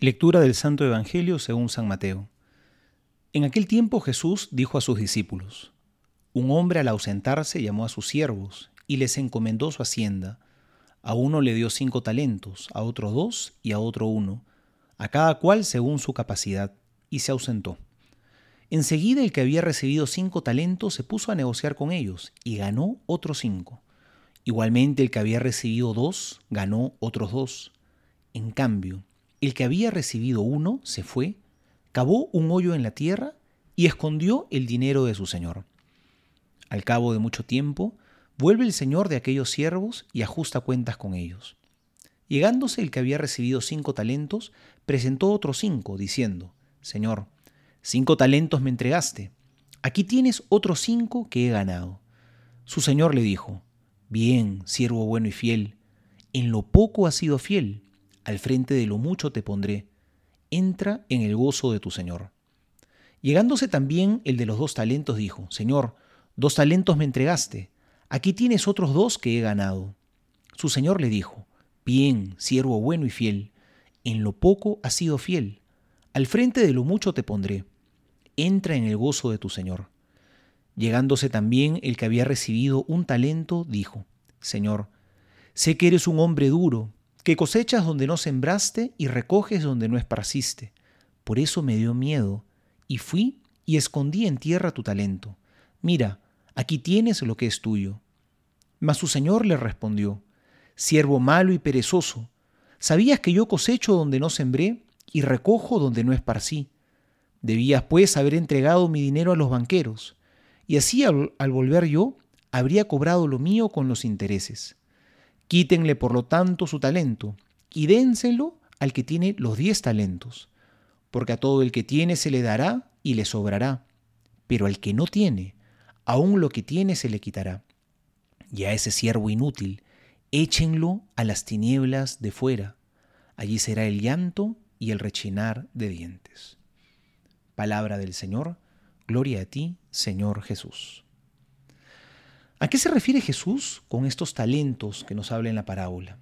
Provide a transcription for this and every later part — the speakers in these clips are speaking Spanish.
Lectura del Santo Evangelio según San Mateo. En aquel tiempo Jesús dijo a sus discípulos, Un hombre al ausentarse llamó a sus siervos y les encomendó su hacienda. A uno le dio cinco talentos, a otro dos y a otro uno, a cada cual según su capacidad, y se ausentó. Enseguida el que había recibido cinco talentos se puso a negociar con ellos y ganó otros cinco. Igualmente el que había recibido dos ganó otros dos. En cambio, el que había recibido uno se fue, cavó un hoyo en la tierra y escondió el dinero de su señor. Al cabo de mucho tiempo, vuelve el señor de aquellos siervos y ajusta cuentas con ellos. Llegándose el que había recibido cinco talentos, presentó otros cinco, diciendo, Señor, cinco talentos me entregaste, aquí tienes otros cinco que he ganado. Su señor le dijo, Bien, siervo bueno y fiel, en lo poco has sido fiel, al frente de lo mucho te pondré, entra en el gozo de tu Señor. Llegándose también el de los dos talentos, dijo, Señor, dos talentos me entregaste, aquí tienes otros dos que he ganado. Su Señor le dijo, Bien, siervo bueno y fiel, en lo poco has sido fiel, al frente de lo mucho te pondré, entra en el gozo de tu Señor. Llegándose también el que había recibido un talento, dijo, Señor, sé que eres un hombre duro, que cosechas donde no sembraste y recoges donde no esparciste. Por eso me dio miedo, y fui y escondí en tierra tu talento. Mira, aquí tienes lo que es tuyo. Mas su señor le respondió, Siervo malo y perezoso, ¿sabías que yo cosecho donde no sembré y recojo donde no esparcí? Debías pues haber entregado mi dinero a los banqueros, y así al, al volver yo habría cobrado lo mío con los intereses. Quítenle por lo tanto su talento y dénselo al que tiene los diez talentos, porque a todo el que tiene se le dará y le sobrará, pero al que no tiene, aún lo que tiene se le quitará. Y a ese siervo inútil, échenlo a las tinieblas de fuera, allí será el llanto y el rechinar de dientes. Palabra del Señor, gloria a ti, Señor Jesús. ¿A qué se refiere Jesús con estos talentos que nos habla en la parábola?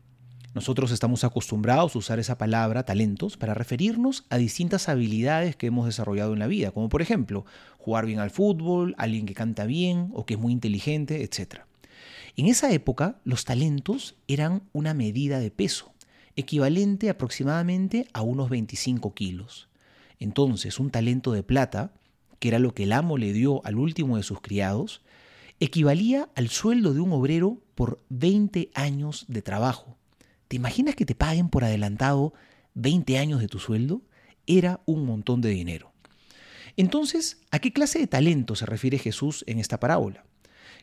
Nosotros estamos acostumbrados a usar esa palabra, talentos, para referirnos a distintas habilidades que hemos desarrollado en la vida, como por ejemplo jugar bien al fútbol, alguien que canta bien o que es muy inteligente, etc. En esa época, los talentos eran una medida de peso, equivalente aproximadamente a unos 25 kilos. Entonces, un talento de plata, que era lo que el amo le dio al último de sus criados, equivalía al sueldo de un obrero por 20 años de trabajo. ¿Te imaginas que te paguen por adelantado 20 años de tu sueldo? Era un montón de dinero. Entonces, ¿a qué clase de talento se refiere Jesús en esta parábola?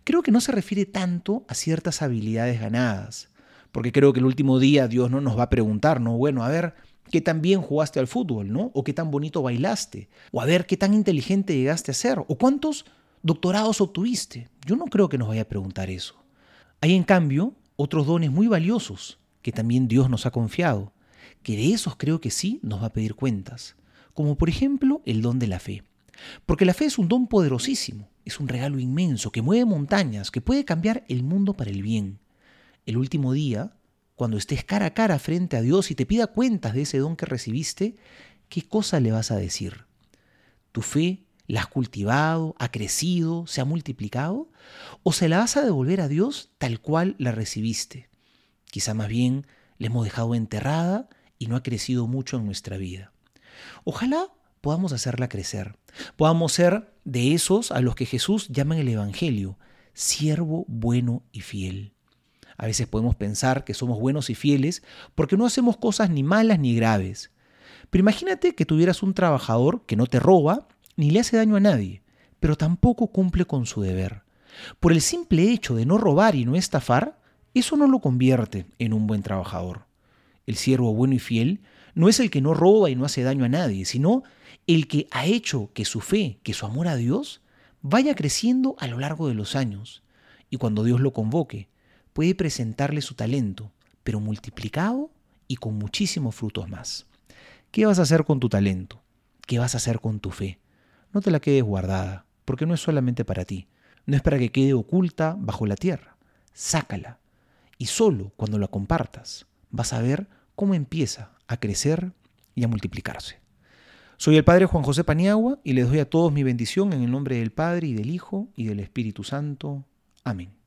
Creo que no se refiere tanto a ciertas habilidades ganadas, porque creo que el último día Dios no nos va a preguntar, ¿no? Bueno, a ver, ¿qué tan bien jugaste al fútbol, ¿no? O qué tan bonito bailaste, o a ver qué tan inteligente llegaste a ser, o cuántos doctorados obtuviste? Yo no creo que nos vaya a preguntar eso. Hay en cambio otros dones muy valiosos que también Dios nos ha confiado, que de esos creo que sí nos va a pedir cuentas, como por ejemplo el don de la fe. Porque la fe es un don poderosísimo, es un regalo inmenso que mueve montañas, que puede cambiar el mundo para el bien. El último día, cuando estés cara a cara frente a Dios y te pida cuentas de ese don que recibiste, ¿qué cosa le vas a decir? ¿Tu fe ¿La has cultivado? ¿Ha crecido? ¿Se ha multiplicado? ¿O se la vas a devolver a Dios tal cual la recibiste? Quizá más bien la hemos dejado enterrada y no ha crecido mucho en nuestra vida. Ojalá podamos hacerla crecer. Podamos ser de esos a los que Jesús llama en el Evangelio, siervo bueno y fiel. A veces podemos pensar que somos buenos y fieles porque no hacemos cosas ni malas ni graves. Pero imagínate que tuvieras un trabajador que no te roba ni le hace daño a nadie, pero tampoco cumple con su deber. Por el simple hecho de no robar y no estafar, eso no lo convierte en un buen trabajador. El siervo bueno y fiel no es el que no roba y no hace daño a nadie, sino el que ha hecho que su fe, que su amor a Dios, vaya creciendo a lo largo de los años. Y cuando Dios lo convoque, puede presentarle su talento, pero multiplicado y con muchísimos frutos más. ¿Qué vas a hacer con tu talento? ¿Qué vas a hacer con tu fe? No te la quedes guardada, porque no es solamente para ti, no es para que quede oculta bajo la tierra. Sácala. Y solo cuando la compartas vas a ver cómo empieza a crecer y a multiplicarse. Soy el Padre Juan José Paniagua y les doy a todos mi bendición en el nombre del Padre y del Hijo y del Espíritu Santo. Amén.